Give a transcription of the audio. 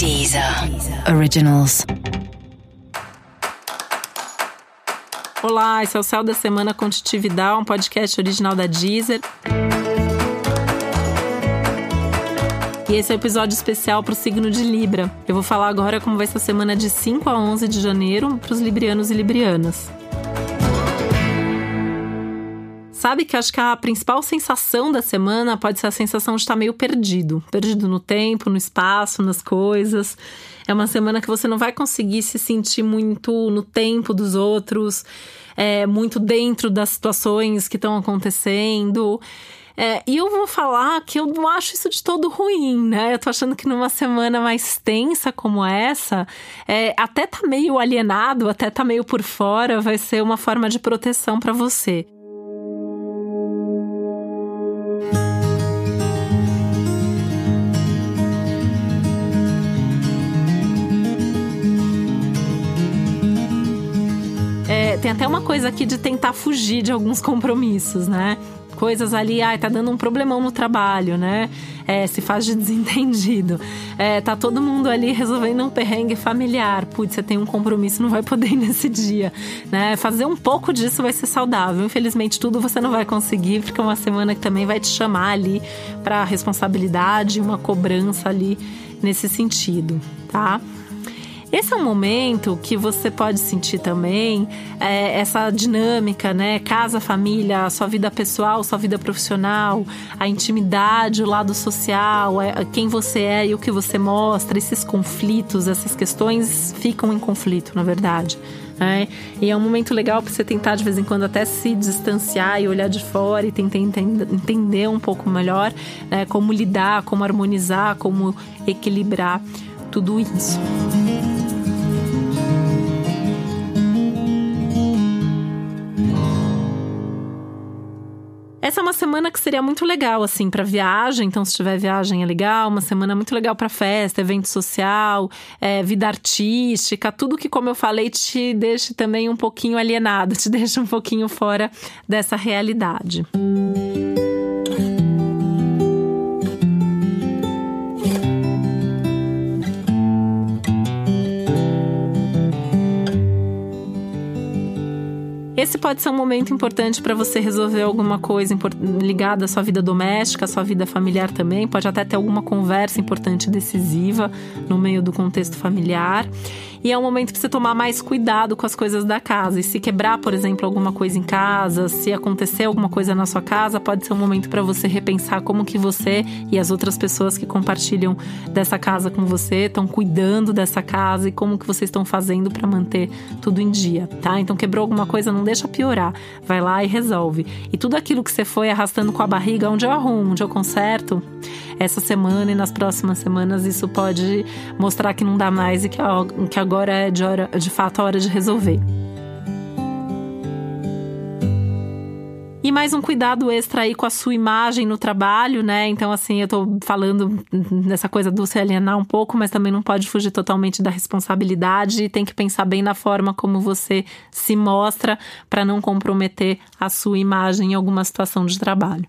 Deezer Originals. Olá, esse é o Céu da Semana Contitividade, um podcast original da Deezer. E esse é o um episódio especial para o signo de Libra. Eu vou falar agora como vai ser a semana de 5 a 11 de janeiro para os librianos e librianas. Sabe que acho que a principal sensação da semana pode ser a sensação de estar meio perdido perdido no tempo, no espaço, nas coisas. É uma semana que você não vai conseguir se sentir muito no tempo dos outros, é, muito dentro das situações que estão acontecendo. É, e eu vou falar que eu não acho isso de todo ruim, né? Eu tô achando que numa semana mais tensa como essa, é, até tá meio alienado, até tá meio por fora, vai ser uma forma de proteção para você. Tem até uma coisa aqui de tentar fugir de alguns compromissos, né? Coisas ali, ai, tá dando um problemão no trabalho, né? É, se faz de desentendido. É, tá todo mundo ali resolvendo um perrengue familiar. Putz, você tem um compromisso, não vai poder ir nesse dia, né? Fazer um pouco disso vai ser saudável. Infelizmente, tudo você não vai conseguir, porque é uma semana que também vai te chamar ali para responsabilidade, uma cobrança ali nesse sentido, tá? Esse é um momento que você pode sentir também é, essa dinâmica, né? Casa, família, sua vida pessoal, sua vida profissional, a intimidade, o lado social, é, quem você é e o que você mostra, esses conflitos, essas questões ficam em conflito, na verdade. É, e é um momento legal para você tentar de vez em quando até se distanciar e olhar de fora e tentar entender um pouco melhor né, como lidar, como harmonizar, como equilibrar tudo isso. Essa é uma semana que seria muito legal, assim, para viagem. Então, se tiver viagem, é legal. Uma semana muito legal para festa, evento social, é, vida artística. Tudo que, como eu falei, te deixe também um pouquinho alienado, te deixa um pouquinho fora dessa realidade. Música Esse pode ser um momento importante para você resolver alguma coisa ligada à sua vida doméstica, à sua vida familiar também. Pode até ter alguma conversa importante decisiva no meio do contexto familiar. E é um momento para você tomar mais cuidado com as coisas da casa. E se quebrar, por exemplo, alguma coisa em casa, se acontecer alguma coisa na sua casa, pode ser um momento para você repensar como que você e as outras pessoas que compartilham dessa casa com você estão cuidando dessa casa e como que vocês estão fazendo para manter tudo em dia, tá? Então quebrou alguma coisa, não deixa piorar. Vai lá e resolve. E tudo aquilo que você foi arrastando com a barriga, onde eu arrumo, onde eu conserto, essa semana e nas próximas semanas isso pode mostrar que não dá mais e que, que agora é de, hora, de fato a hora de resolver. E mais um cuidado extra aí com a sua imagem no trabalho, né? Então, assim, eu tô falando dessa coisa do se alienar um pouco, mas também não pode fugir totalmente da responsabilidade e tem que pensar bem na forma como você se mostra para não comprometer a sua imagem em alguma situação de trabalho.